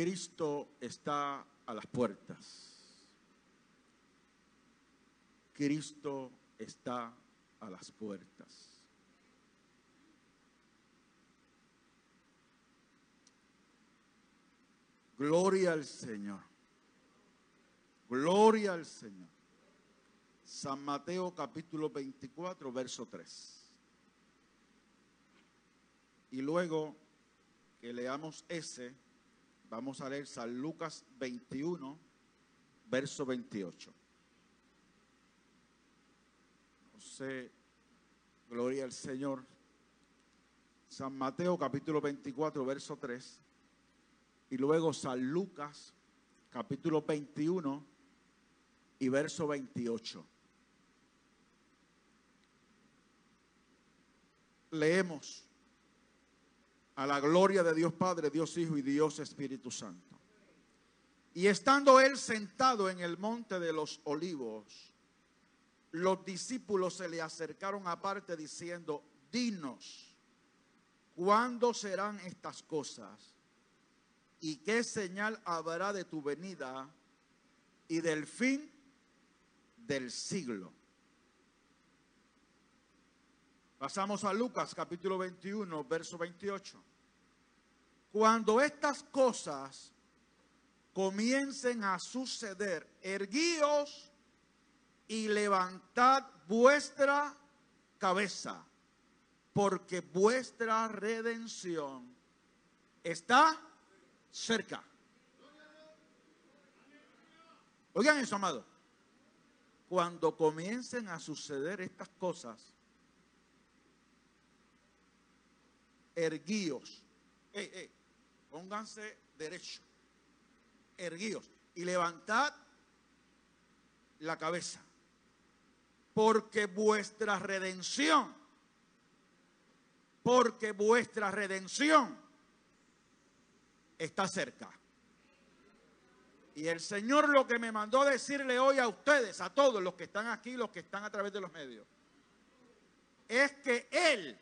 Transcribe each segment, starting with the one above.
Cristo está a las puertas. Cristo está a las puertas. Gloria al Señor. Gloria al Señor. San Mateo capítulo 24, verso 3. Y luego que leamos ese, vamos a leer San Lucas 21, verso 28. No sé, gloria al Señor. San Mateo capítulo 24, verso 3. Y luego San Lucas capítulo 21 y verso 28. Leemos a la gloria de Dios Padre, Dios Hijo y Dios Espíritu Santo. Y estando él sentado en el monte de los olivos, los discípulos se le acercaron aparte diciendo, dinos, ¿cuándo serán estas cosas? ¿Y qué señal habrá de tu venida y del fin del siglo? Pasamos a Lucas capítulo 21, verso 28. Cuando estas cosas comiencen a suceder, erguíos y levantad vuestra cabeza, porque vuestra redención está cerca. Oigan eso, amado. Cuando comiencen a suceder estas cosas, erguíos. pónganse derecho. Erguíos. Y levantad la cabeza. Porque vuestra redención, porque vuestra redención está cerca. Y el Señor lo que me mandó decirle hoy a ustedes, a todos los que están aquí, los que están a través de los medios, es que Él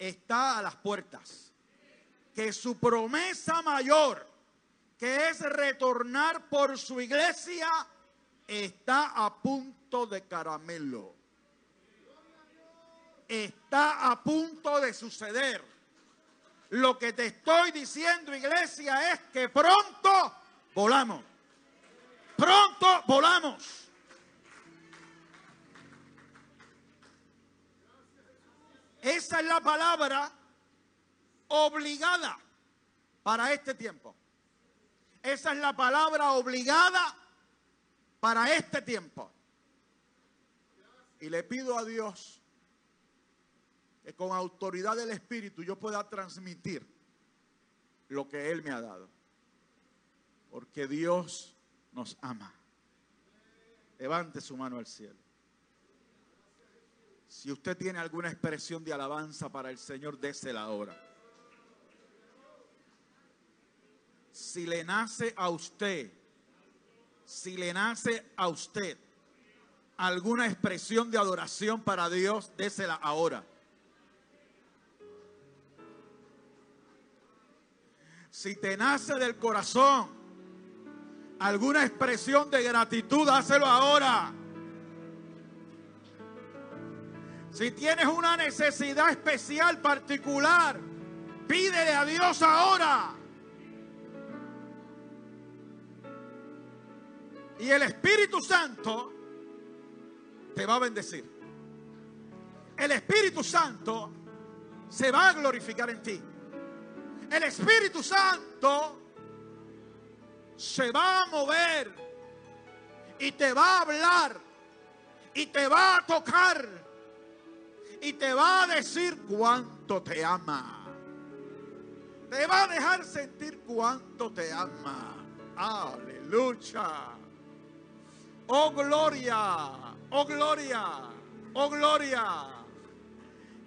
está a las puertas. Que su promesa mayor, que es retornar por su iglesia, está a punto de caramelo. Está a punto de suceder. Lo que te estoy diciendo, iglesia, es que pronto volamos. Pronto volamos. Esa es la palabra obligada para este tiempo. Esa es la palabra obligada para este tiempo. Y le pido a Dios que con autoridad del Espíritu yo pueda transmitir lo que Él me ha dado. Porque Dios nos ama. Levante su mano al cielo. Si usted tiene alguna expresión de alabanza para el Señor, désela ahora. Si le nace a usted, si le nace a usted alguna expresión de adoración para Dios, désela ahora. Si te nace del corazón alguna expresión de gratitud, hácelo ahora. Si tienes una necesidad especial, particular, pídele a Dios ahora. Y el Espíritu Santo te va a bendecir. El Espíritu Santo se va a glorificar en ti. El Espíritu Santo se va a mover y te va a hablar y te va a tocar y te va a decir cuánto te ama. Te va a dejar sentir cuánto te ama. Aleluya. Oh gloria, oh gloria, oh gloria.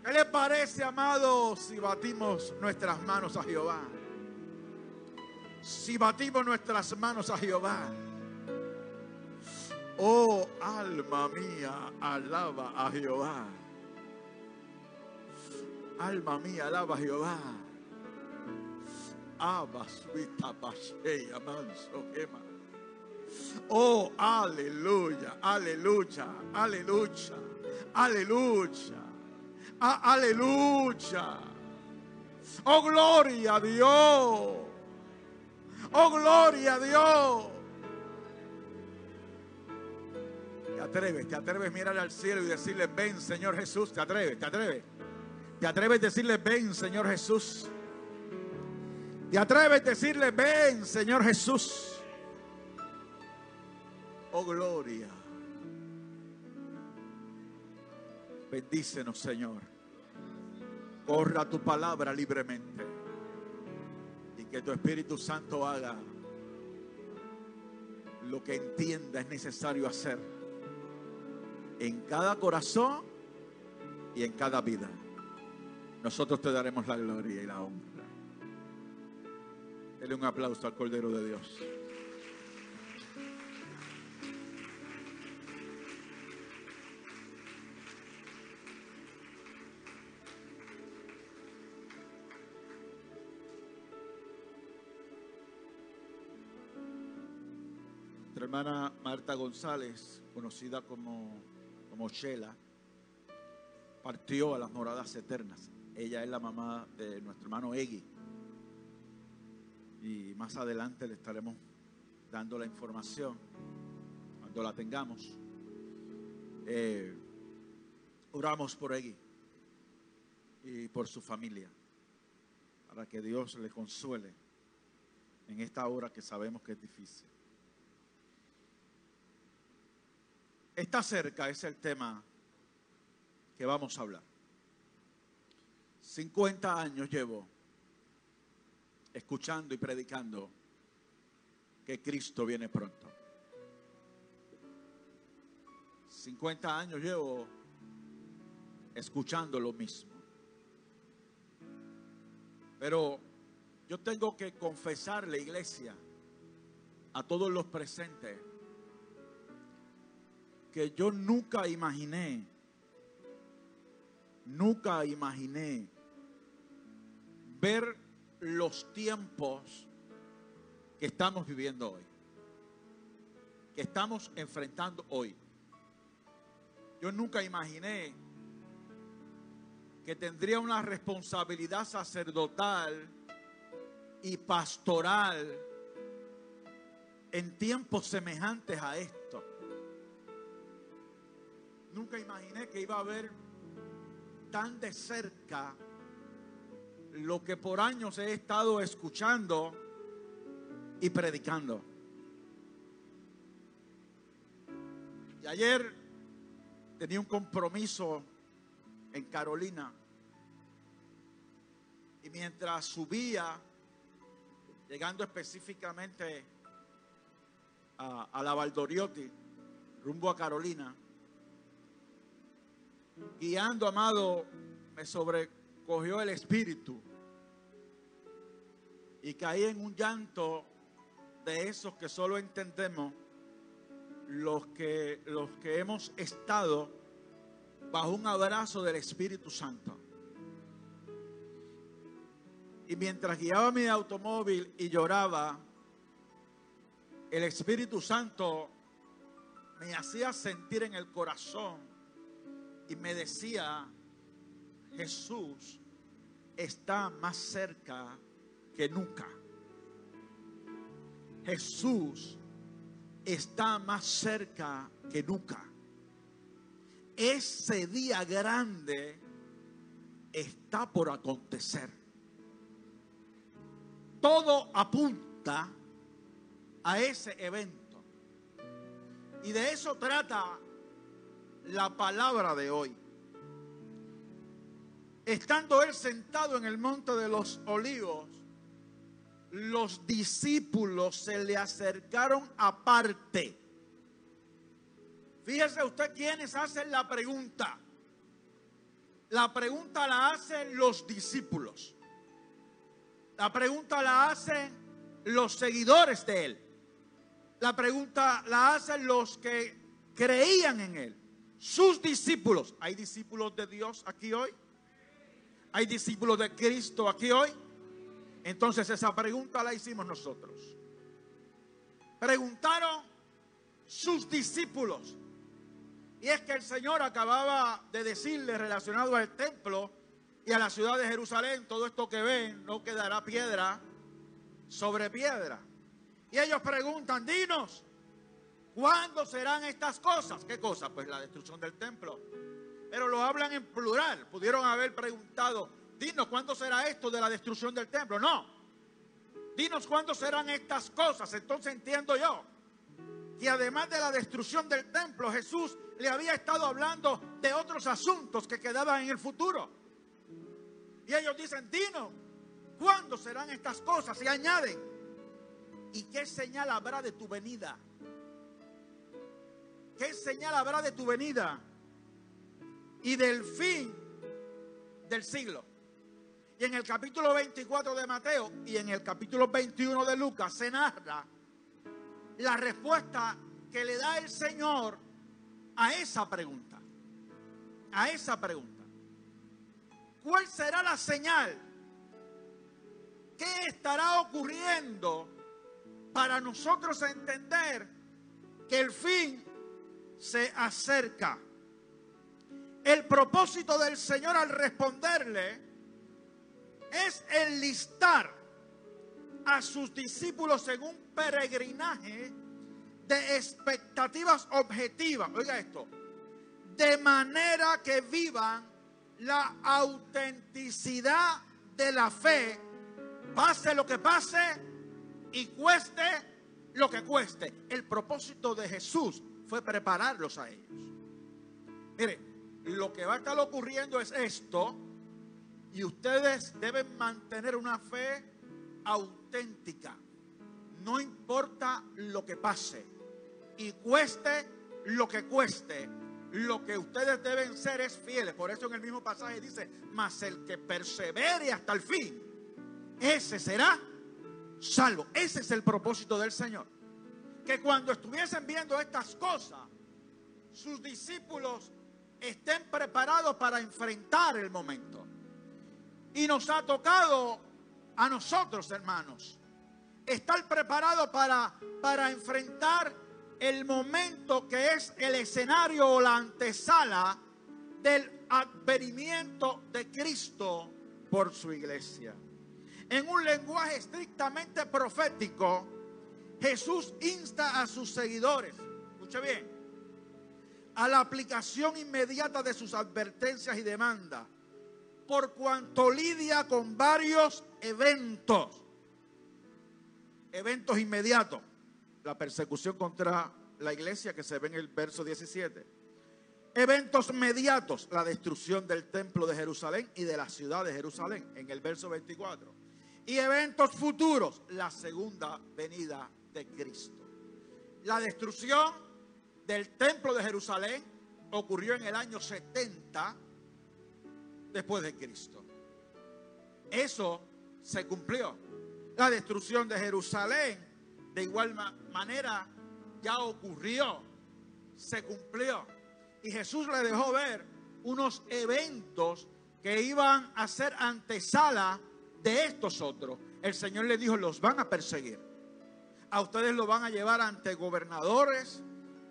¿Qué le parece, amado, si batimos nuestras manos a Jehová? Si batimos nuestras manos a Jehová. Oh alma mía, alaba a Jehová. Alma mía, alaba a Jehová. abas, manso, Oh, aleluya, aleluya, aleluya, aleluya, aleluya. Oh, gloria a Dios. Oh, gloria a Dios. Te atreves, te atreves a mirar al cielo y decirle, ven Señor Jesús. Te atreves, te atreves. Te atreves a decirle, ven Señor Jesús. Te atreves a decirle, ven Señor Jesús. Oh, gloria. Bendícenos, Señor. Corra tu palabra libremente. Y que tu Espíritu Santo haga lo que entienda es necesario hacer en cada corazón y en cada vida. Nosotros te daremos la gloria y la honra. Dele un aplauso al Cordero de Dios. Nuestra hermana Marta González, conocida como, como Shela, partió a las moradas eternas. Ella es la mamá de nuestro hermano Egui. Y más adelante le estaremos dando la información cuando la tengamos. Eh, oramos por Egui y por su familia para que Dios le consuele en esta hora que sabemos que es difícil. Está cerca, es el tema que vamos a hablar. 50 años llevo escuchando y predicando que Cristo viene pronto. 50 años llevo escuchando lo mismo. Pero yo tengo que confesarle, iglesia, a todos los presentes, que yo nunca imaginé, nunca imaginé ver los tiempos que estamos viviendo hoy, que estamos enfrentando hoy. Yo nunca imaginé que tendría una responsabilidad sacerdotal y pastoral en tiempos semejantes a esto. Nunca imaginé que iba a ver tan de cerca lo que por años he estado escuchando y predicando. Y ayer tenía un compromiso en Carolina. Y mientras subía, llegando específicamente a, la Valdoriotti, rumbo a Carolina, guiando, amado, me sobre cogió el espíritu y caí en un llanto de esos que solo entendemos los que, los que hemos estado bajo un abrazo del Espíritu Santo. Y mientras guiaba mi automóvil y lloraba, el Espíritu Santo me hacía sentir en el corazón y me decía, Jesús está más cerca que nunca. Jesús está más cerca que nunca. Ese día grande está por acontecer. Todo apunta a ese evento. Y de eso trata la palabra de hoy. Estando él sentado en el monte de los olivos, los discípulos se le acercaron aparte. Fíjese usted quiénes hacen la pregunta. La pregunta la hacen los discípulos. La pregunta la hacen los seguidores de él. La pregunta la hacen los que creían en él. Sus discípulos. ¿Hay discípulos de Dios aquí hoy? ¿Hay discípulos de Cristo aquí hoy? Entonces esa pregunta la hicimos nosotros. Preguntaron sus discípulos. Y es que el Señor acababa de decirle relacionado al templo y a la ciudad de Jerusalén, todo esto que ven no quedará piedra sobre piedra. Y ellos preguntan, dinos, ¿cuándo serán estas cosas? ¿Qué cosas? Pues la destrucción del templo. Pero lo hablan en plural. Pudieron haber preguntado, dinos, ¿cuándo será esto de la destrucción del templo? No. Dinos cuándo serán estas cosas. Entonces entiendo yo que además de la destrucción del templo, Jesús le había estado hablando de otros asuntos que quedaban en el futuro. Y ellos dicen, dinos, ¿cuándo serán estas cosas? Y añaden, ¿y qué señal habrá de tu venida? ¿Qué señal habrá de tu venida? Y del fin del siglo. Y en el capítulo 24 de Mateo y en el capítulo 21 de Lucas se narra la respuesta que le da el Señor a esa pregunta. A esa pregunta. ¿Cuál será la señal? ¿Qué estará ocurriendo para nosotros entender que el fin se acerca? El propósito del Señor al responderle es enlistar a sus discípulos en un peregrinaje de expectativas objetivas. Oiga esto. De manera que vivan la autenticidad de la fe, pase lo que pase y cueste lo que cueste. El propósito de Jesús fue prepararlos a ellos. Mire, lo que va a estar ocurriendo es esto y ustedes deben mantener una fe auténtica. No importa lo que pase y cueste lo que cueste, lo que ustedes deben ser es fieles. Por eso en el mismo pasaje dice, mas el que persevere hasta el fin, ese será salvo. Ese es el propósito del Señor. Que cuando estuviesen viendo estas cosas, sus discípulos estén preparados para enfrentar el momento. Y nos ha tocado a nosotros, hermanos, estar preparados para, para enfrentar el momento que es el escenario o la antesala del advenimiento de Cristo por su iglesia. En un lenguaje estrictamente profético, Jesús insta a sus seguidores, escuche bien, a la aplicación inmediata de sus advertencias y demandas, por cuanto lidia con varios eventos, eventos inmediatos, la persecución contra la iglesia que se ve en el verso 17, eventos mediatos, la destrucción del templo de Jerusalén y de la ciudad de Jerusalén en el verso 24, y eventos futuros, la segunda venida de Cristo. La destrucción del templo de Jerusalén ocurrió en el año 70 después de Cristo. Eso se cumplió. La destrucción de Jerusalén, de igual manera, ya ocurrió, se cumplió. Y Jesús le dejó ver unos eventos que iban a ser antesala de estos otros. El Señor le dijo, los van a perseguir. A ustedes los van a llevar ante gobernadores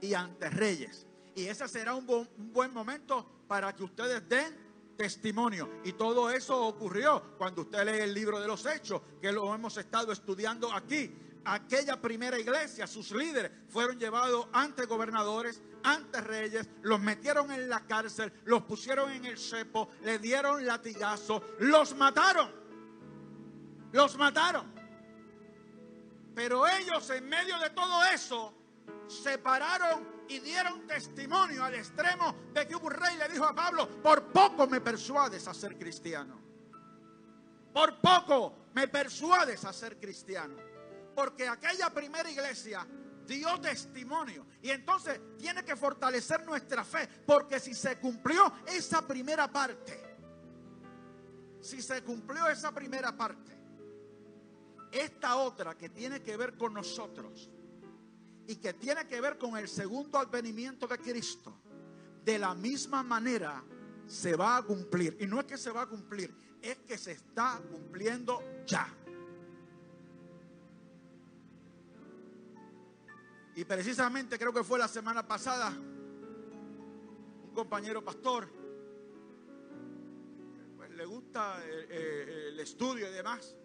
y ante reyes. Y ese será un, un buen momento para que ustedes den testimonio. Y todo eso ocurrió cuando usted lee el libro de los hechos, que lo hemos estado estudiando aquí. Aquella primera iglesia, sus líderes fueron llevados ante gobernadores, ante reyes, los metieron en la cárcel, los pusieron en el cepo, le dieron latigazo, los mataron. Los mataron. Pero ellos en medio de todo eso se pararon y dieron testimonio al extremo de que un rey le dijo a Pablo, por poco me persuades a ser cristiano. Por poco me persuades a ser cristiano. Porque aquella primera iglesia dio testimonio. Y entonces tiene que fortalecer nuestra fe. Porque si se cumplió esa primera parte, si se cumplió esa primera parte, esta otra que tiene que ver con nosotros y que tiene que ver con el segundo advenimiento de Cristo, de la misma manera se va a cumplir. Y no es que se va a cumplir, es que se está cumpliendo ya. Y precisamente creo que fue la semana pasada, un compañero pastor, pues le gusta el, el estudio y demás,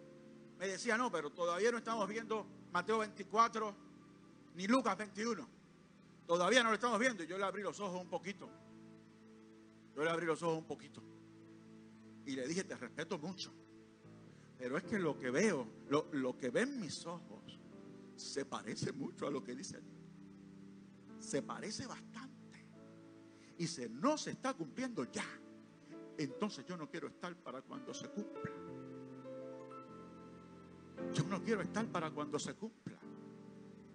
me decía, no, pero todavía no estamos viendo Mateo 24 ni Lucas 21. Todavía no lo estamos viendo. Y yo le abrí los ojos un poquito. Yo le abrí los ojos un poquito. Y le dije, te respeto mucho. Pero es que lo que veo, lo, lo que ven mis ojos, se parece mucho a lo que dice. Se parece bastante. Y si no se está cumpliendo ya, entonces yo no quiero estar para cuando se cumpla. Yo no quiero estar para cuando se cumpla.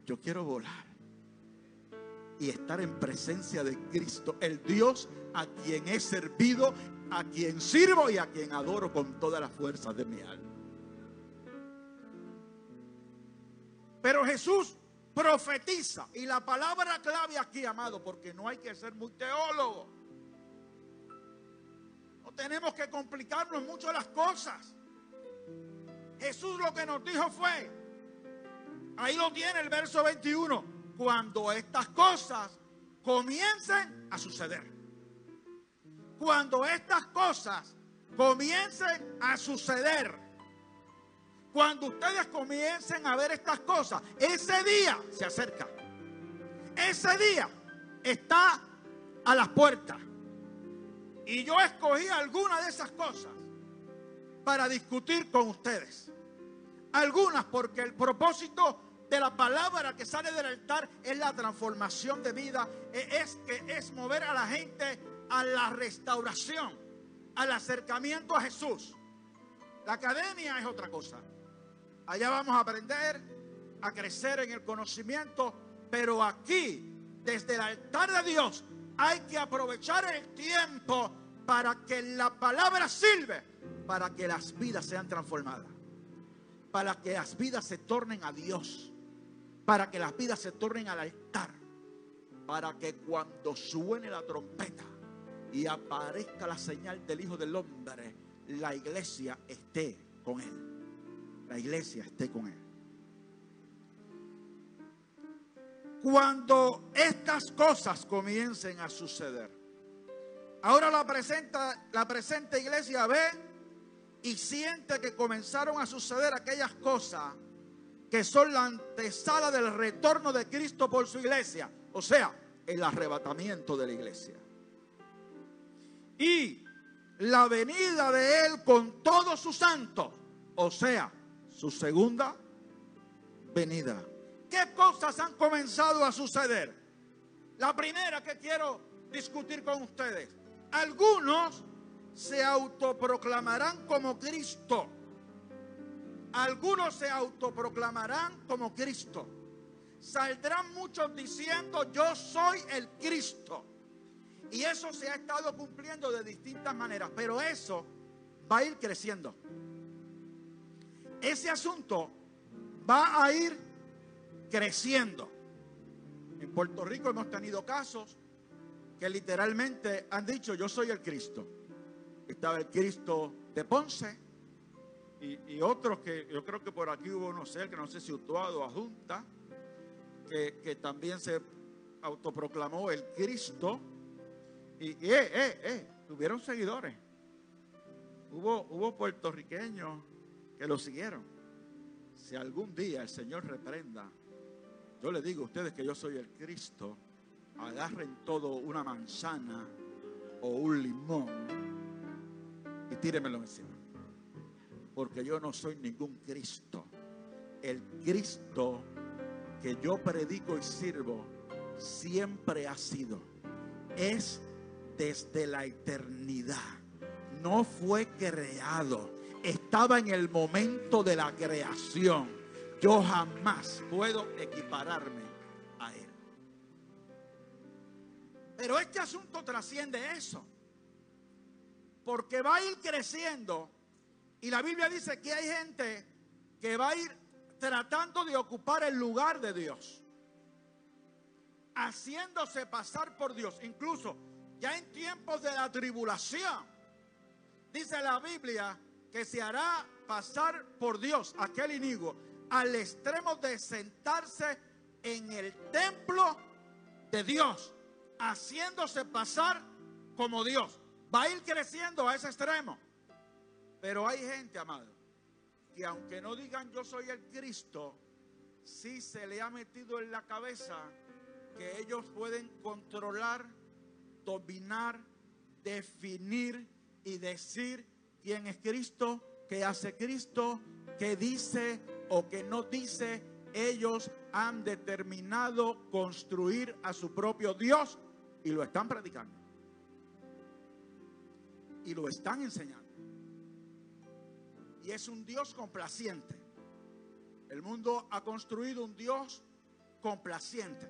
Yo quiero volar y estar en presencia de Cristo, el Dios a quien he servido, a quien sirvo y a quien adoro con todas las fuerzas de mi alma. Pero Jesús profetiza y la palabra clave aquí, amado, porque no hay que ser muy teólogo. No tenemos que complicarnos mucho las cosas. Jesús lo que nos dijo fue, ahí lo tiene el verso 21, cuando estas cosas comiencen a suceder. Cuando estas cosas comiencen a suceder. Cuando ustedes comiencen a ver estas cosas, ese día se acerca. Ese día está a las puertas. Y yo escogí alguna de esas cosas para discutir con ustedes. Algunas porque el propósito de la palabra que sale del altar es la transformación de vida, e, es que es mover a la gente a la restauración, al acercamiento a Jesús. La academia es otra cosa. Allá vamos a aprender a crecer en el conocimiento, pero aquí, desde el altar de Dios, hay que aprovechar el tiempo para que la palabra sirve, para que las vidas sean transformadas para que las vidas se tornen a Dios, para que las vidas se tornen al altar, para que cuando suene la trompeta y aparezca la señal del Hijo del Hombre, la iglesia esté con él. La iglesia esté con él. Cuando estas cosas comiencen a suceder. Ahora la, presenta, la presente iglesia ve y siente que comenzaron a suceder aquellas cosas que son la antesala del retorno de Cristo por su iglesia, o sea, el arrebatamiento de la iglesia. Y la venida de Él con todos sus santos, o sea, su segunda venida. ¿Qué cosas han comenzado a suceder? La primera que quiero discutir con ustedes. Algunos se autoproclamarán como Cristo. Algunos se autoproclamarán como Cristo. Saldrán muchos diciendo, yo soy el Cristo. Y eso se ha estado cumpliendo de distintas maneras, pero eso va a ir creciendo. Ese asunto va a ir creciendo. En Puerto Rico hemos tenido casos que literalmente han dicho, yo soy el Cristo estaba el Cristo de Ponce y, otros que yo creo que por aquí hubo uno que no sé si Utuado o Junta, que, que, también se autoproclamó el Cristo y, eh, eh, eh, tuvieron seguidores. Hubo, hubo puertorriqueños que lo siguieron. Si algún día el Señor reprenda, yo le digo a ustedes que yo soy el Cristo, agarren todo una manzana o un limón tíremelo encima. Porque yo no soy ningún Cristo. El Cristo que yo predico y sirvo siempre ha sido. Es desde la eternidad. No fue creado. Estaba en el momento de la creación. Yo jamás puedo equipararme a Él. Pero este asunto trasciende eso porque va a ir creciendo. Y la Biblia dice que hay gente que va a ir tratando de ocupar el lugar de Dios. Haciéndose pasar por Dios. Incluso ya en tiempos de la tribulación. Dice la Biblia que se hará pasar por Dios aquel inigo al extremo de sentarse en el templo de Dios, haciéndose pasar como Dios. Va a ir creciendo a ese extremo. Pero hay gente, amado, que aunque no digan yo soy el Cristo, sí se le ha metido en la cabeza que ellos pueden controlar, dominar, definir y decir quién es Cristo, qué hace Cristo, qué dice o qué no dice. Ellos han determinado construir a su propio Dios y lo están predicando. Y lo están enseñando. Y es un Dios complaciente. El mundo ha construido un Dios complaciente.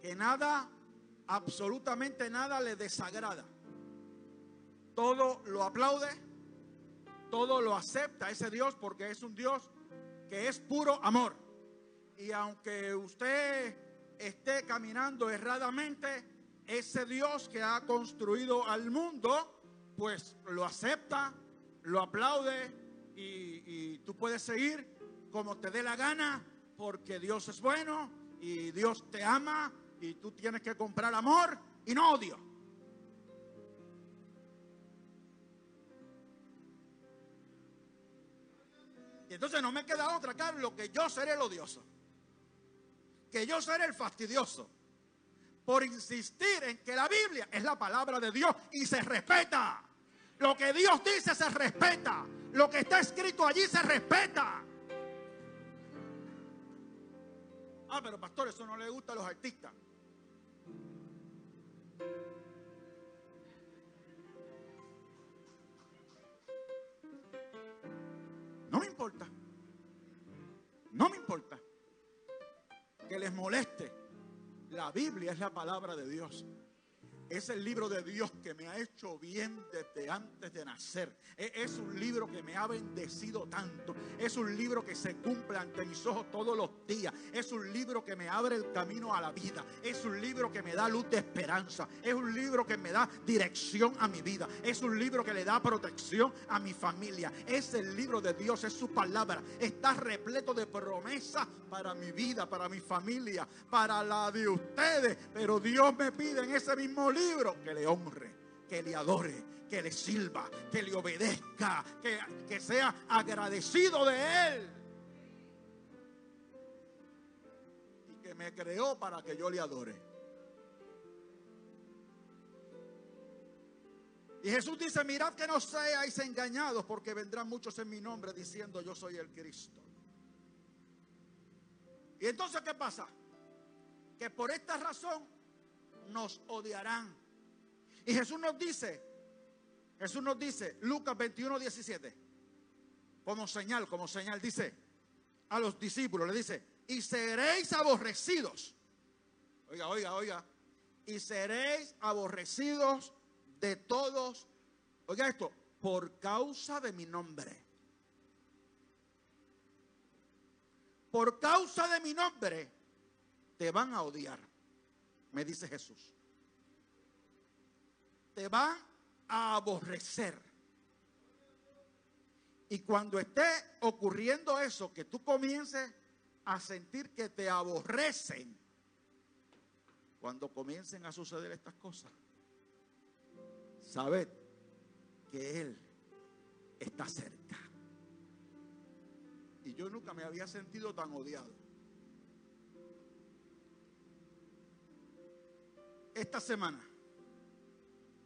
Que nada, absolutamente nada le desagrada. Todo lo aplaude, todo lo acepta ese Dios porque es un Dios que es puro amor. Y aunque usted esté caminando erradamente, ese Dios que ha construido al mundo, pues lo acepta, lo aplaude y, tú puedes seguir como te dé la gana porque Dios es bueno y Dios te ama y tú tienes que comprar amor y no odio. Y entonces no me queda otra, Carlos, que yo seré el odioso. Que yo seré el fastidioso. Por insistir en que la Biblia es la palabra de Dios y se respeta. Lo que Dios dice se respeta. Lo que está escrito allí se respeta. Ah, pero pastor, eso no le gusta a los artistas. No me importa. No me importa que les moleste. La Biblia es la palabra de Dios. Es el libro de Dios que me ha hecho bien desde antes de nacer. E, es un libro que me ha bendecido tanto. Es un libro que se cumple ante mis ojos todos los días. Es un libro que me abre el camino a la vida. Es un libro que me da luz de esperanza. Es un libro que me da dirección a mi vida. Es un libro que le da protección a mi familia. Es el libro de Dios, es su palabra. Está repleto de promesas para mi vida, para mi familia, para la de ustedes. Pero Dios me pide en ese mismo libro libro, que le honre, que le adore, que le sirva, que le obedezca, que, que sea agradecido de Él. Y que me creó para que yo le adore. Y Jesús dice, mirad que no seáis engañados porque vendrán muchos en mi nombre diciendo yo soy el Cristo. Y entonces, ¿qué pasa? Que por esta razón nos odiarán. Y Jesús nos dice, Jesús nos dice, Lucas 21, 17, como señal, como señal, dice a los discípulos, le dice, y seréis aborrecidos. Oiga, oiga, oiga. Y seréis aborrecidos de todos. Oiga esto, por causa de mi nombre. Por causa de mi nombre, te van a odiar me dice Jesús. Te va a aborrecer. Y cuando esté ocurriendo eso, que tú comiences a sentir que te aborrecen, cuando comiencen a suceder estas cosas, sabed que Él está cerca. Y yo nunca me había sentido tan odiado. Esta semana,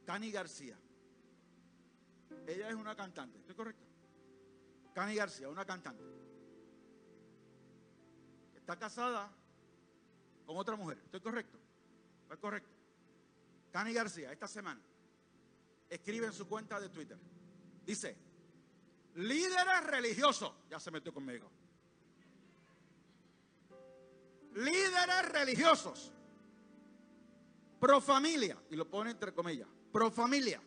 Cani García. Ella es una cantante, ¿estoy correcto? Cani García, una cantante. Está casada con otra mujer, ¿estoy correcto? ¿Estoy correcto? Cani García, esta semana, escribe en su cuenta de Twitter. Dice, líderes religiosos, ya se metió conmigo. Líderes religiosos pro familia, y lo pone entre comillas, pro familia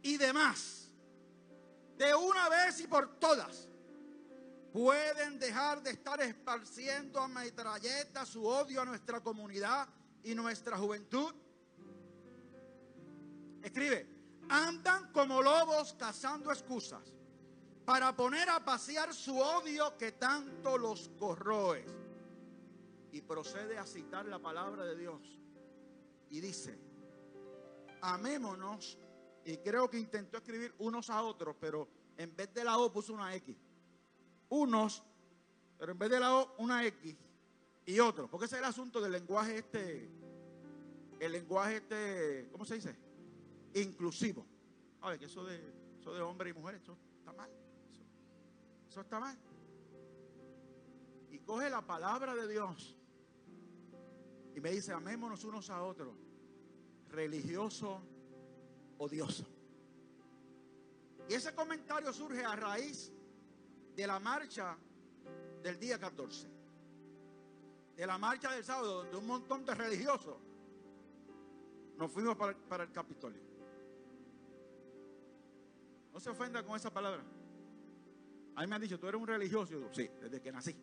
y demás, de una vez y por todas, pueden dejar de estar esparciendo a metralleta su odio a nuestra comunidad y nuestra juventud. Escribe, andan como lobos cazando excusas para poner a pasear su odio que tanto los corroe. y procede a citar la palabra de Dios. Y dice, amémonos, y creo que intentó escribir unos a otros, pero en vez de la O puso una X. Unos, pero en vez de la O una X y otros. Porque ese es el asunto del lenguaje este, el lenguaje este, ¿cómo se dice? Inclusivo. A que eso de, eso de hombre y mujer, eso está mal. eso está mal. Y coge la palabra de Dios y me dice, amémonos unos a otros, religioso odioso. Y ese comentario surge a raíz de la marcha del día 14, de la marcha del sábado, donde un montón de religiosos nos fuimos para, el Capitolio. No se ofenda con esa palabra. A mí me han dicho, tú eres un religioso. Yo digo, sí, desde que nací.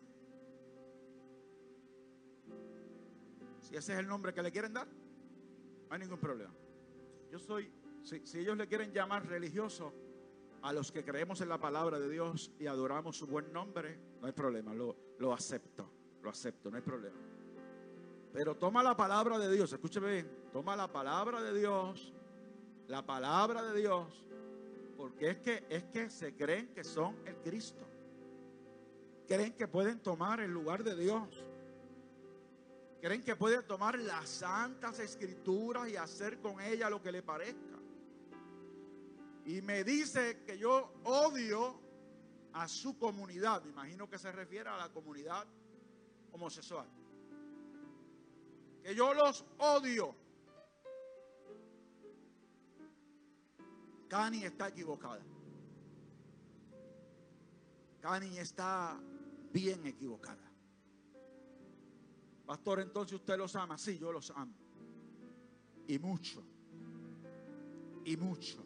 Si ese es el nombre que le quieren dar, no hay ningún problema. Yo soy, si, ellos le quieren llamar religioso a los que creemos en la palabra de Dios y adoramos su buen nombre, no hay problema, lo, lo acepto, lo acepto, no hay problema. Pero toma la palabra de Dios, escúcheme bien, toma la palabra de Dios, la palabra de Dios, porque es que, es que se creen que son el Cristo. Creen que pueden tomar el lugar de Dios. Creen que puede tomar las santas escrituras y hacer con ella lo que le parezca. Y me dice que yo odio a su comunidad. Me imagino que se refiere a la comunidad homosexual. Que yo los odio. Cani está equivocada. Cani está bien equivocada. Pastor, entonces usted los ama. Sí, yo los amo. Y mucho. Y mucho.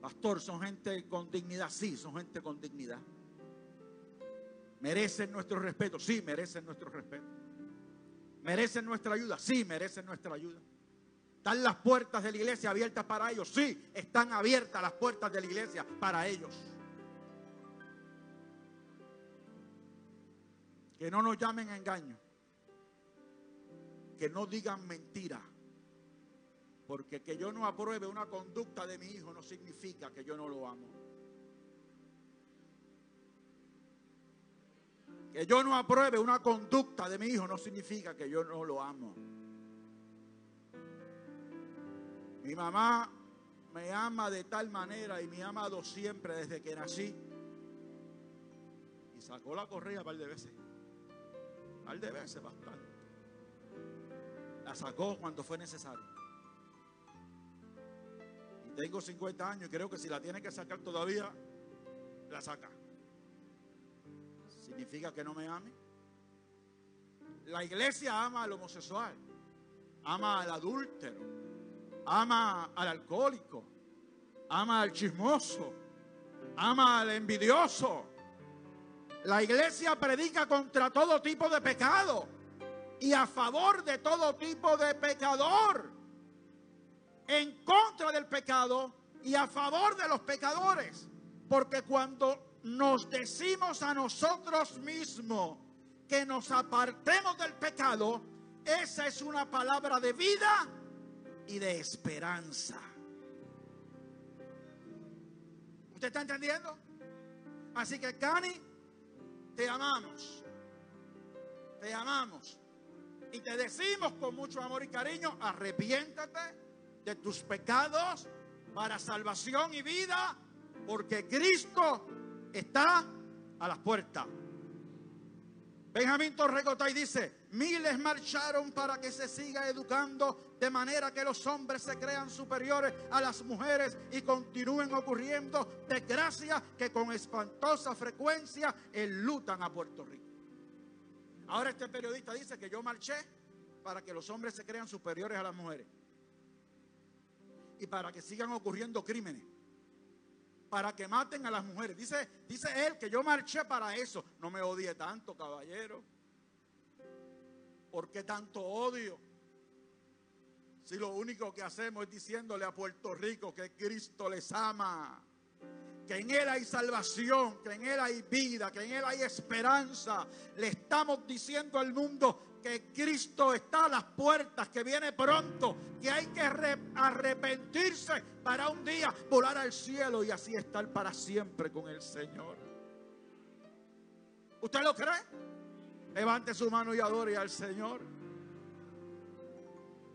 Pastor, son gente con dignidad. Sí, son gente con dignidad. Merecen nuestro respeto. Sí, merecen nuestro respeto. Merecen nuestra ayuda. Sí, merecen nuestra ayuda. ¿Están las puertas de la iglesia abiertas para ellos? Sí, están abiertas las puertas de la iglesia para ellos. Que no nos llamen a engaño. Que no digan mentira. Porque que yo no apruebe una conducta de mi hijo no significa que yo no lo amo. Que yo no apruebe una conducta de mi hijo no significa que yo no lo amo. Mi mamá me ama de tal manera y me ha amado siempre desde que nací. Y sacó la correa un par de veces al de veces, bastante. La sacó cuando fue necesario. Y tengo 50 años y creo que si la tiene que sacar todavía, la saca. ¿Significa que no me ame? La iglesia ama al homosexual, ama al adúltero, ama al alcohólico, ama al chismoso, ama al envidioso la iglesia predica contra todo tipo de pecado y a favor de todo tipo de pecador. En contra del pecado y a favor de los pecadores. Porque cuando nos decimos a nosotros mismos que nos apartemos del pecado, esa es una palabra de vida y de esperanza. ¿Usted está entendiendo? Así que Cani te amamos. Te amamos. Y te decimos con mucho amor y cariño, arrepiéntate de tus pecados para salvación y vida, porque Cristo está a las puertas. Benjamín Torrecotay dice, miles marcharon para que se siga educando de manera que los hombres se crean superiores a las mujeres y continúen ocurriendo desgracias que con espantosa frecuencia enlutan a Puerto Rico. Ahora este periodista dice que yo marché para que los hombres se crean superiores a las mujeres y para que sigan ocurriendo crímenes para que maten a las mujeres. Dice, dice él que yo marché para eso. No me odie tanto, caballero. ¿Por qué tanto odio? Si lo único que hacemos es diciéndole a Puerto Rico que Cristo les ama, que en Él hay salvación, que en Él hay vida, que en Él hay esperanza. Le estamos diciendo al mundo que Cristo está a las puertas, que viene pronto, que hay que arrepentirse para un día volar al cielo y así estar para siempre con el Señor. ¿Usted lo cree? Levante su mano y adore al Señor.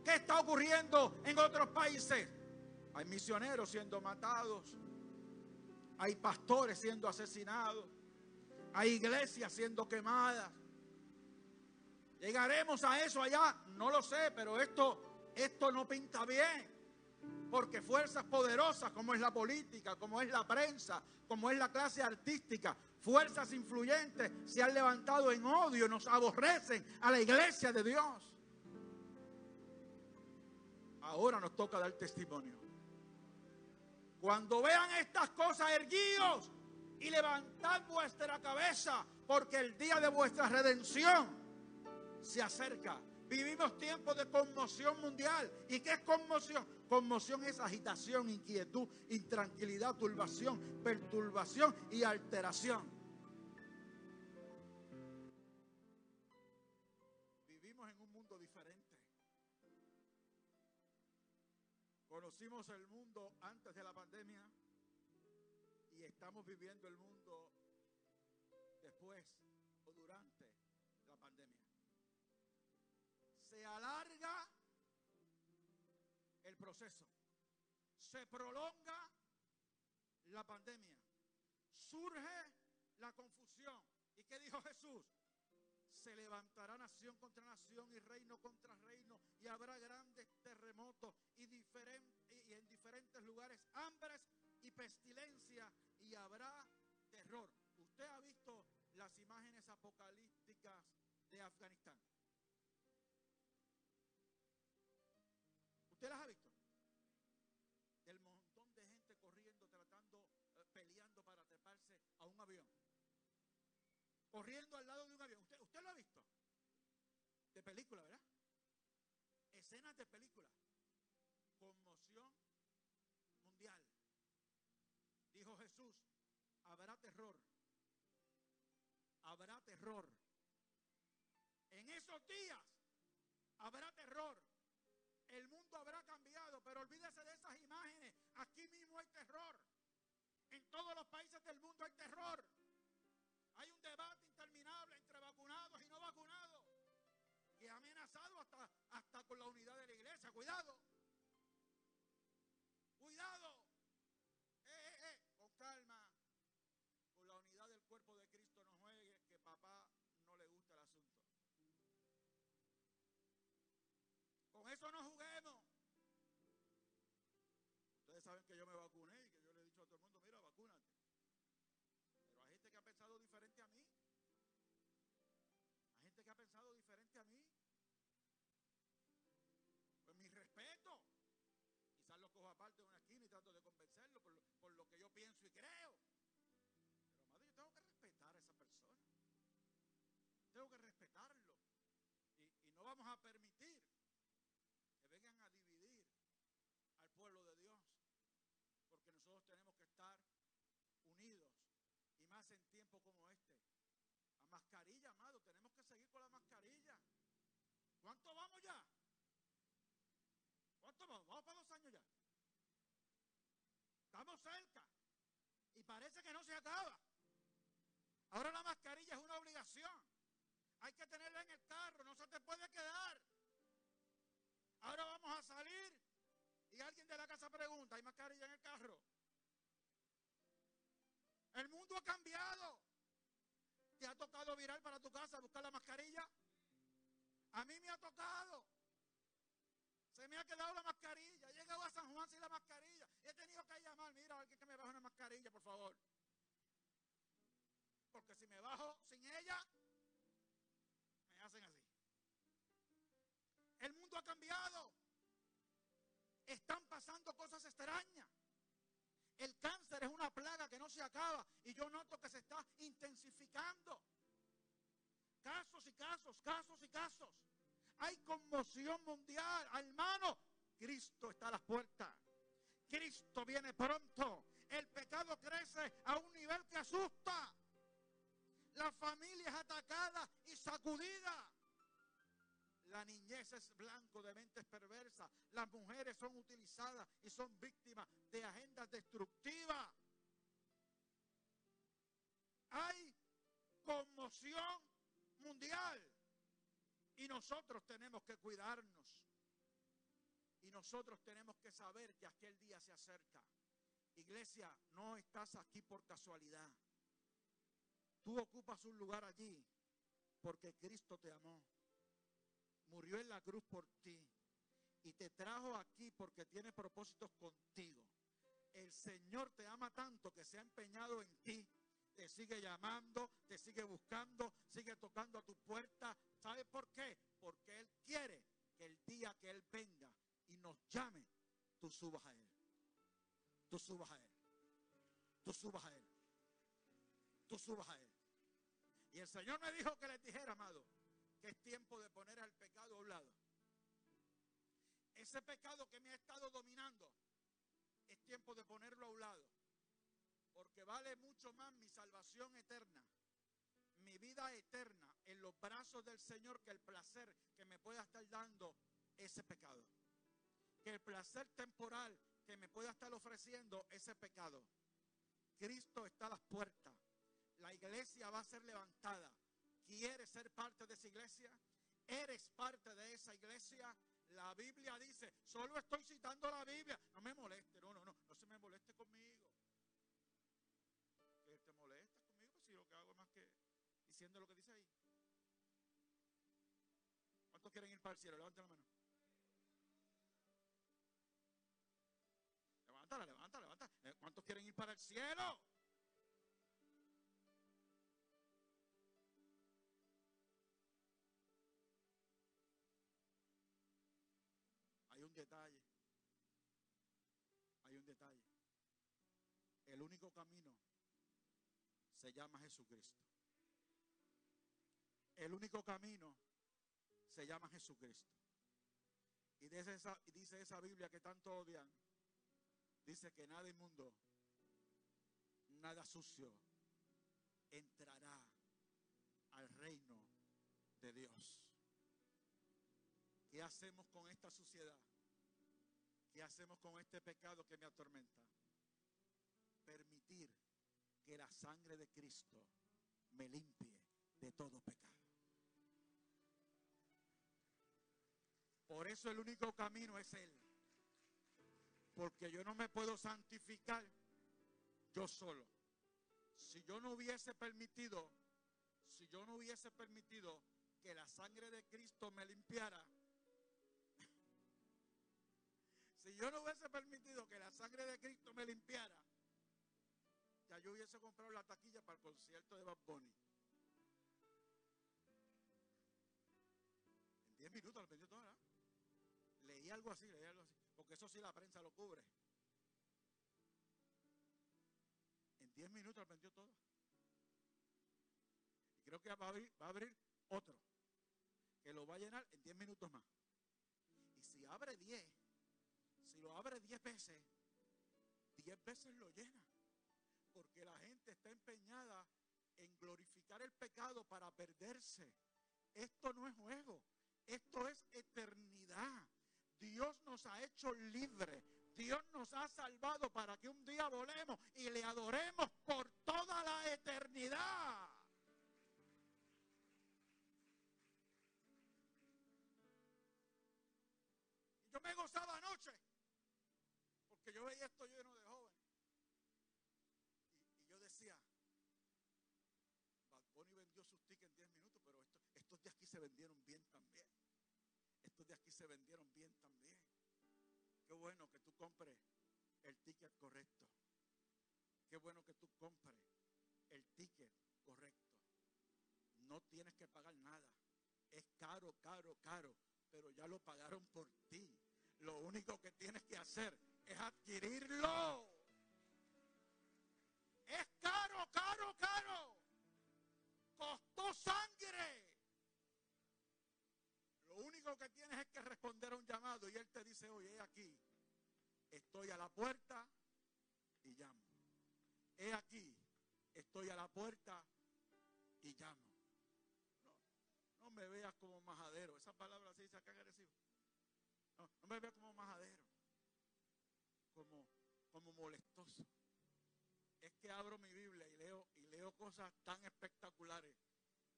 ¿Qué está ocurriendo en otros países? Hay misioneros siendo matados, hay pastores siendo asesinados, hay iglesias siendo quemadas. ¿Llegaremos a eso allá? No lo sé, pero esto, esto no pinta bien. Porque fuerzas poderosas como es la política, como es la prensa, como es la clase artística, fuerzas influyentes se han levantado en odio, nos aborrecen a la iglesia de Dios. Ahora nos toca dar testimonio. Cuando vean estas cosas, erguidos y levantad vuestra cabeza, porque el día de vuestra redención se acerca. Vivimos tiempos de conmoción mundial. ¿Y qué es conmoción? Conmoción es agitación, inquietud, intranquilidad, turbación, perturbación y alteración. Vivimos en un mundo diferente. Conocimos el mundo antes de la pandemia y estamos viviendo el mundo después o durante la pandemia. Se alarga proceso, se prolonga la pandemia, surge la confusión. ¿Y qué dijo Jesús? se levantará nación contra nación y reino contra reino y habrá grandes terremotos y, y en diferentes lugares hambres y pestilencia y habrá terror. ¿Usted ha visto las imágenes apocalípticas de Afganistán? Corriendo al lado de un avión. ¿Usted, usted lo ha visto? De película, ¿verdad? Escenas de película. Conmoción mundial. Dijo Jesús, habrá terror. Habrá terror. En esos días habrá terror. El mundo habrá cambiado, pero olvídese de esas imágenes. Aquí mismo hay terror. En todos los países del mundo hay terror. Hay un debate que ha amenazado hasta, hasta con la unidad de la iglesia. Cuidado. Cuidado. Eh, eh, eh. Con calma. Con la unidad del cuerpo de Cristo no juegue que papá no le gusta el asunto. Con eso no juguemos. Ustedes saben que yo me vacuné de una esquina y trato de convencerlo por lo, que yo pienso y creo. Pero, madre, yo tengo que respetar a esa persona. Tengo que respetarlo. Y, y no vamos a permitir que vengan a dividir al pueblo de Dios. Porque nosotros tenemos que estar unidos más en tiempo como este. A mascarilla, amado, tenemos que seguir con la mascarilla. ¿Cuánto vamos ya? ¿Cuánto vamos? Vamos para dos años ya. Estamos cerca. Y parece que no se acaba. Ahora la mascarilla es una obligación. Hay que tenerla en el carro, no se te puede quedar. Ahora vamos a salir y alguien de la casa pregunta, ¿hay mascarilla en el carro? El mundo ha cambiado. ¿Te ha tocado virar para tu casa a buscar la mascarilla? A mí me ha tocado. Se me ha quedado la mascarilla. He llegado a San Juan sin la mascarilla. He tenido que llamar. Mira, alguien que me baje una mascarilla, por favor. Porque si me bajo sin ella, me hacen así. El mundo ha cambiado. Están pasando cosas extrañas. El cáncer es una plaga que no se acaba y yo noto que se está intensificando. Casos y casos, casos y casos. Hay conmoción mundial. Hermano, Cristo está a las puertas. Cristo viene pronto. el pecado crece a un nivel que asusta. La familia es atacada y sacudida. La niñez es blanco de mentes perversas. Las mujeres son utilizadas y son víctimas de agendas destructivas. Nosotros tenemos que cuidarnos. Y nosotros tenemos que saber que aquel día se acerca. Iglesia, no estás aquí por casualidad. Tú ocupas un lugar allí porque Cristo te amó. Murió en la cruz por ti. Y te trajo aquí porque tiene propósitos contigo. El Señor te ama tanto que se ha empeñado en ti. Te sigue llamando, te sigue buscando, sigue tocando a tu puerta. ¿Sabes por qué? Porque Él quiere que el día que Él venga y nos llame, tú subas a Él. Tú subas a Él. Tú subas a Él. Tú subas a Él. Y el Señor me dijo que les dijera, amado, que es tiempo de poner al pecado a un lado. Ese pecado que me ha estado dominando, es tiempo de ponerlo a un lado. Porque vale mucho más mi salvación eterna, mi vida eterna en los brazos del Señor que el placer que me pueda estar dando ese pecado. Que el placer temporal que me pueda estar ofreciendo ese pecado. Cristo está a las puertas. La iglesia va a ser levantada. ¿Quieres ser parte de esa iglesia? ¿Eres parte de esa iglesia? La Biblia dice, solo estoy citando la Biblia. No me moleste, no, no, diciendo lo que dice ahí. ¿Cuántos quieren ir para el cielo? Levanten la mano. Levántala, levántala, levántala. Eh, ¿Cuántos quieren ir para el cielo? Hay un detalle. Hay un detalle. El único camino se llama Jesucristo. El único camino se llama Jesucristo. Y dice esa, dice esa Biblia que tanto odian. Dice que nada inmundo, nada sucio entrará al reino de Dios. ¿Qué hacemos con esta suciedad? ¿Qué hacemos con este pecado que me atormenta? Permitir que la sangre de Cristo me limpie de todo pecado. Por eso el único camino es Él. Porque yo no me puedo santificar yo solo. Si yo no hubiese permitido, si yo no hubiese permitido que la sangre de Cristo me limpiara, si yo no hubiese permitido que la sangre de Cristo me limpiara, ya yo hubiese comprado la taquilla para el concierto de Bad Bunny. En 10 minutos lo vendió. Algo así, leí algo así. Porque eso sí la prensa lo cubre. En 10 minutos lo vendió todo. Y creo que va a, abrir, va a abrir otro. Que lo va a llenar en 10 minutos más. Y si abre 10, si lo abre 10 veces, 10 veces lo llena. Porque la gente está empeñada en glorificar el pecado para perderse. Esto no es juego, esto es eternidad. Dios nos ha hecho libres. Dios nos ha salvado para que un día volemos y le adoremos por toda la eternidad. Yo me gozaba anoche porque yo veía esto lleno de jóvenes. Y, yo decía, Bad vendió sus tickets en 10 minutos, pero estos, estos de aquí se vendieron bien aquí se vendieron bien también. Qué bueno que tú compres el ticket correcto. Qué bueno que tú compres el ticket correcto. No tienes que pagar nada. Es caro, caro, caro, pero ya lo pagaron por ti. Lo único que tienes que hacer es adquirirlo. Es caro, caro, caro. Único que tienes es que responder a un llamado y Él te dice, oye, aquí, estoy a la puerta y llamo. la puerta y llamo. No, me veas como majadero. Esa palabra se dice acá agresivo. No, no me veas como majadero. Como, como molestoso. Es que abro mi Biblia y leo, y leo cosas tan espectaculares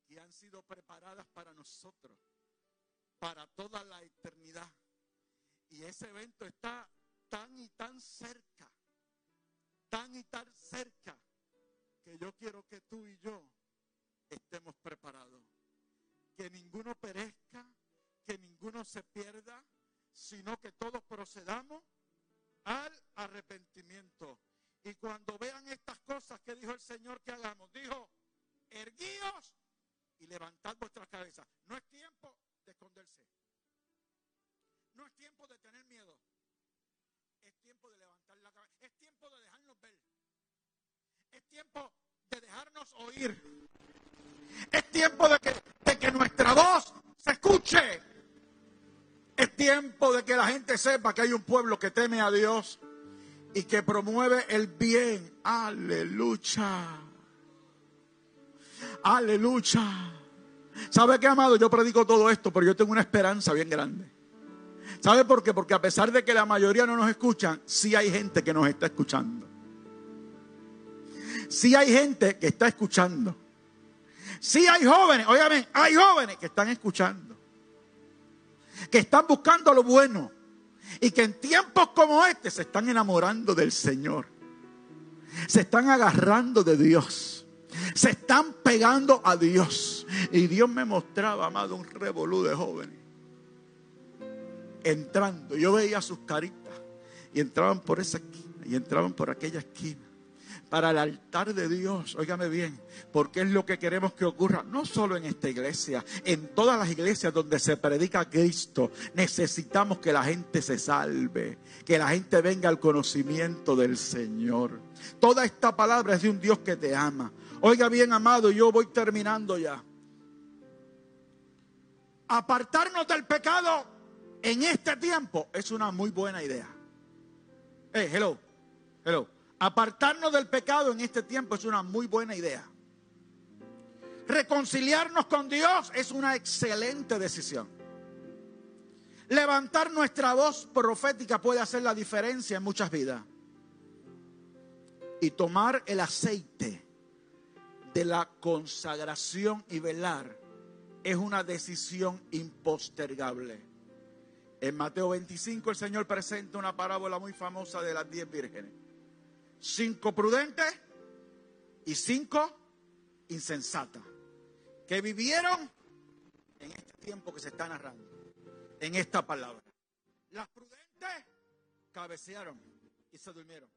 que han sido preparadas para nosotros, para toda la eternidad. Y ese evento está tan y tan cerca, tan y tan cerca, que yo quiero que tú y yo estemos preparados. Que ninguno perezca, que ninguno se pierda, sino que todos procedamos al arrepentimiento. Y cuando vean estas cosas que dijo el Señor que hagamos, dijo, erguíos y levantad vuestras cabezas. No es tiempo No es tiempo de tener miedo. Es tiempo de levantar la cabeza. Es tiempo de dejarnos ver. Es tiempo de dejarnos oír. Es tiempo de que nuestra voz se escuche. Es tiempo de que la gente sepa que hay un pueblo que teme a Dios y que promueve el bien. Aleluya. Aleluya. ¿Sabe qué, amado? Yo predico todo esto, pero yo tengo una esperanza bien grande. ¿Sabe por qué? Porque a pesar de que la mayoría no nos escuchan, sí hay gente que nos está escuchando. Sí hay gente que está escuchando. Sí hay jóvenes, óigame, hay jóvenes que están escuchando. Que están buscando lo bueno. Y que en tiempos como este se están enamorando del Señor. Se están agarrando de Dios. Se están pegando a Dios. Y Dios me mostraba, amado, un revolú de jóvenes. Entrando. Yo veía sus caritas. Y entraban por esa esquina. Y entraban por aquella esquina. Para el altar de Dios. Óigame bien. Porque es lo que queremos que ocurra. No solo en esta iglesia. En todas las iglesias donde se predica Cristo. Necesitamos que la gente se salve. Que la gente venga al conocimiento del Señor. Toda esta palabra es de un Dios que te ama. Oiga bien, amado, yo voy terminando ya. Apartarnos del pecado en este tiempo es una muy buena idea. Hey, hello, hello. Apartarnos del pecado en este tiempo es una muy buena idea. Reconciliarnos con Dios es una excelente decisión. Levantar nuestra voz profética puede hacer la diferencia en muchas vidas. Y tomar el aceite de la consagración y velar es una decisión impostergable. En Mateo 25 el Señor presenta una parábola muy famosa de las diez vírgenes. Cinco prudentes y cinco insensatas. Que vivieron en este tiempo que se está narrando. En esta palabra. Las prudentes cabecearon y se durmieron.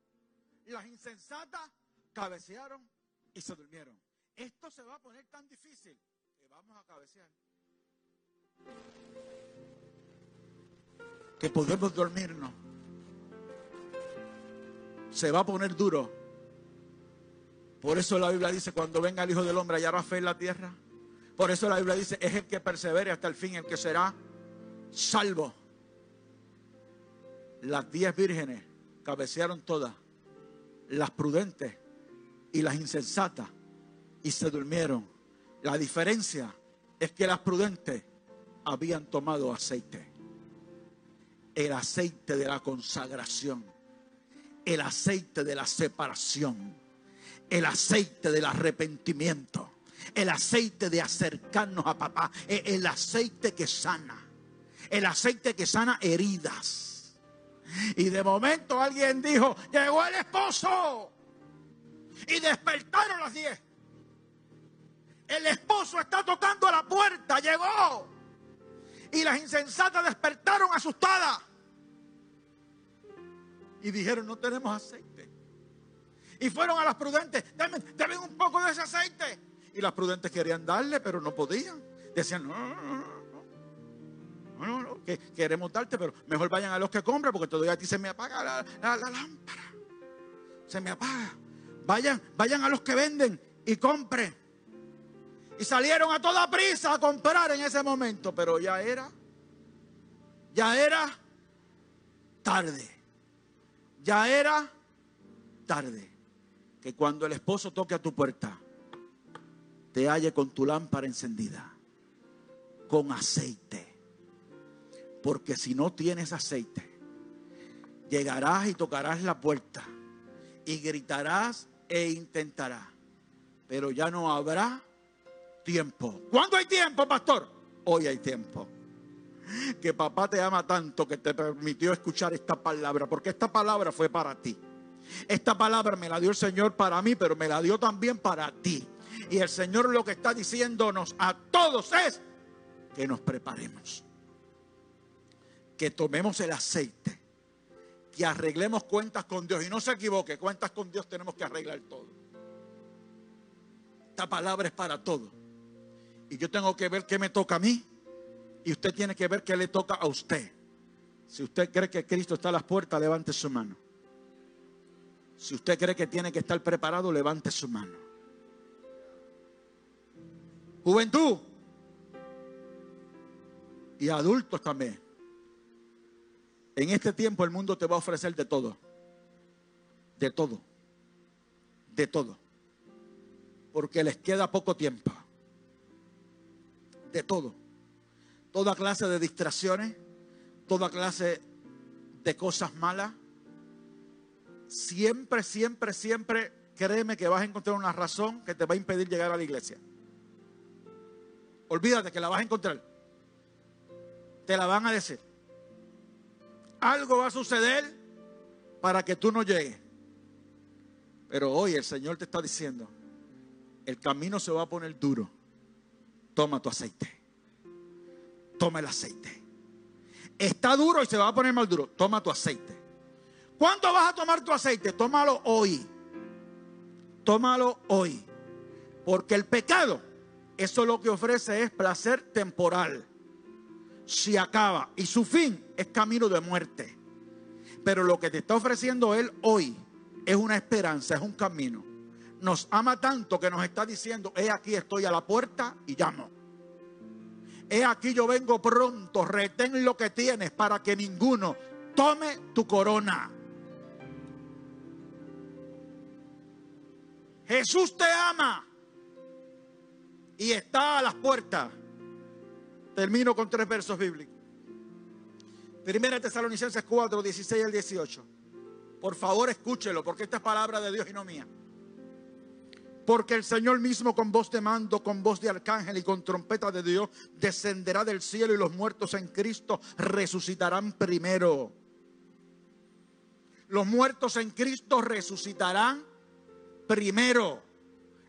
Las insensatas cabecearon y se durmieron. Esto se va a poner tan difícil vamos a cabecear. Que podemos dormirnos. Se va a poner duro. Por eso la Biblia dice, cuando venga el Hijo del Hombre, hallará fe en la tierra. Por eso la Biblia dice, es el que persevere hasta el fin, el que será salvo. Las diez vírgenes cabecearon todas. Las prudentes y las insensatas y se durmieron. La diferencia es que las prudentes habían tomado aceite. El aceite de la consagración. El aceite de la separación. El aceite del arrepentimiento. El aceite de acercarnos a papá. El aceite que sana. El aceite que sana heridas. Y de momento alguien dijo, llegó el esposo. Y despertaron las diez. El esposo está tocando a la puerta, llegó. Y las insensatas despertaron asustadas. Y dijeron, no tenemos aceite. Y fueron a las prudentes, denme, un poco de ese aceite. Y las prudentes querían darle, pero no podían. Decían, no, no, no. No, no, no, que queremos darte, pero mejor vayan a los que compran porque todavía a se me apaga la, la lámpara. Se me apaga. Vayan, vayan a los que venden y compren. Y salieron a toda prisa a comprar en ese momento, pero ya era, ya era tarde. Ya era tarde. Que cuando el esposo toque a tu puerta, te halle con tu lámpara encendida, con aceite. Porque si no tienes aceite, llegarás y tocarás la puerta y gritarás e intentarás, pero ya no habrá tiempo. ¿Cuándo hay tiempo, pastor? Hoy hay tiempo. Que papá te ama tanto que te permitió escuchar esta palabra, porque esta palabra fue para ti. Esta palabra me la dio el Señor para mí, pero me la dio también para ti. Y el Señor lo que está diciéndonos a todos es que nos preparemos. Que tomemos el aceite. Que arreglemos cuentas con Dios. Y no se equivoque, cuentas con Dios tenemos que arreglar todo. Esta palabra es para todo. Y yo tengo que ver qué me toca a mí. Y usted tiene que ver qué le toca a usted. Si usted cree que Cristo está a las puertas, levante su mano. Si usted cree que tiene que estar preparado, levante su mano. Juventud. Y adultos también. En este tiempo el mundo te va a ofrecer de todo. De todo. De todo. Porque les queda poco tiempo. De todo. Toda clase de distracciones. Toda clase de cosas malas siempre, siempre, siempre créeme que vas a encontrar una razón que te va a impedir llegar a la iglesia. Olvídate que la vas a encontrar. Te la van a decir. Algo va a suceder para que tú no llegues. Pero hoy el Señor te está diciendo, el camino se va a poner duro. Toma tu aceite. Toma el aceite. Está duro y se va a poner más duro. Toma tu aceite. ¿Cuánto vas a tomar tu aceite? Tómalo hoy. Tómalo hoy. Porque el pecado, eso lo que ofrece es placer temporal. Se acaba. Y su fin es camino de muerte. Pero lo que te está ofreciendo Él hoy es una esperanza, es un camino. Nos ama tanto que nos está diciendo, he aquí estoy a la puerta y llamo. He aquí yo vengo pronto, retén lo que tienes para que ninguno tome tu corona. Jesús te ama y está a las puertas. Termino con tres versos bíblicos. Primera Tesalonicenses 4, 16 al 18. Por favor, escúchelo, porque esta es palabra de Dios y no mía. Porque el Señor mismo con voz de mando, con voz de arcángel y con trompeta de Dios descenderá del cielo y los muertos en Cristo resucitarán primero. Los muertos en Cristo resucitarán primero.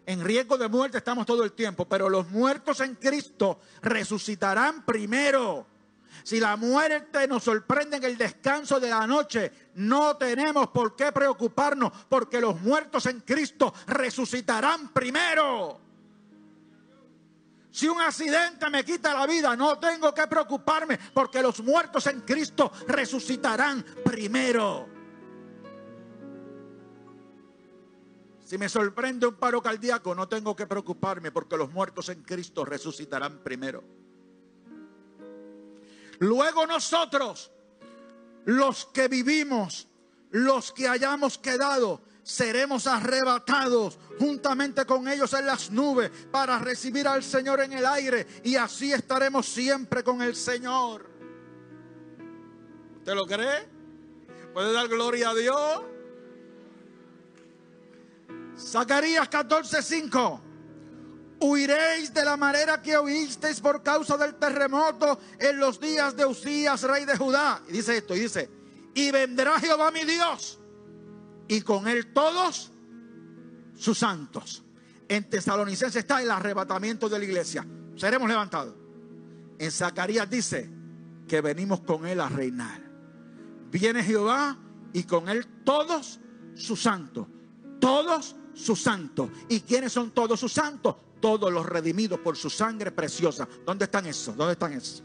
En riesgo de muerte estamos todo el tiempo, pero los muertos en Cristo resucitarán primero. Si la muerte nos sorprende en el descanso de la noche, no tenemos por qué preocuparnos, porque los muertos en Cristo resucitarán primero. Si un accidente me quita la vida, no tengo que preocuparme, porque los muertos en Cristo resucitarán primero. Si me sorprende un paro cardíaco, no tengo que preocuparme porque los muertos en Cristo resucitarán primero. Luego nosotros, los que vivimos, los que hayamos quedado, seremos arrebatados juntamente con ellos en las nubes para recibir al Señor en el aire y así estaremos siempre con el Señor. ¿Te lo cree? ¿Puede dar gloria a Dios? Zacarías 14:5. Huiréis de la manera que oísteis por causa del terremoto en los días de Usías, rey de Judá. Y dice esto, y dice, y vendrá Jehová mi Dios, y con él todos sus santos. En Tesalonicense está el arrebatamiento de la iglesia. Seremos levantados. En Zacarías dice que venimos con él a reinar. Viene Jehová y con él todos sus santos. Todos sus santos. ¿Y quiénes son todos sus santos? Todos los redimidos por su sangre preciosa. ¿Dónde están esos? ¿Dónde están esos?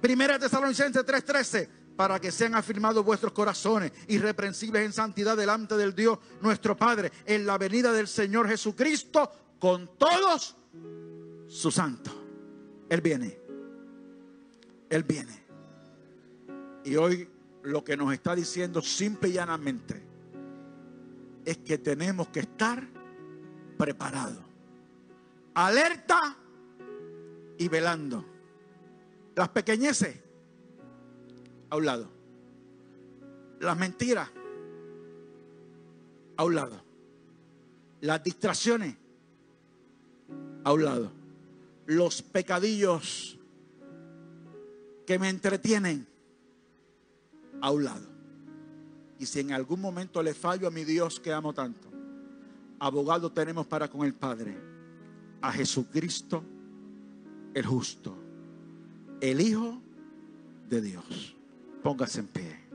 Primera Tesalonicenses 3:13 para que sean afirmados vuestros corazones irreprensibles en santidad delante del Dios nuestro Padre en la venida del Señor Jesucristo con todos sus santos. Él viene. Él viene. Y hoy lo que nos está diciendo simple y llanamente es que tenemos que estar preparados. Alerta y velando. Las pequeñeces, a un lado. Las mentiras, a un lado. Las distracciones, a un lado. Los pecadillos que me entretienen, a un lado. Y si en algún momento le fallo a mi Dios que amo tanto, abogado tenemos para con el Padre, a Jesucristo el justo, el Hijo de Dios. Póngase en pie.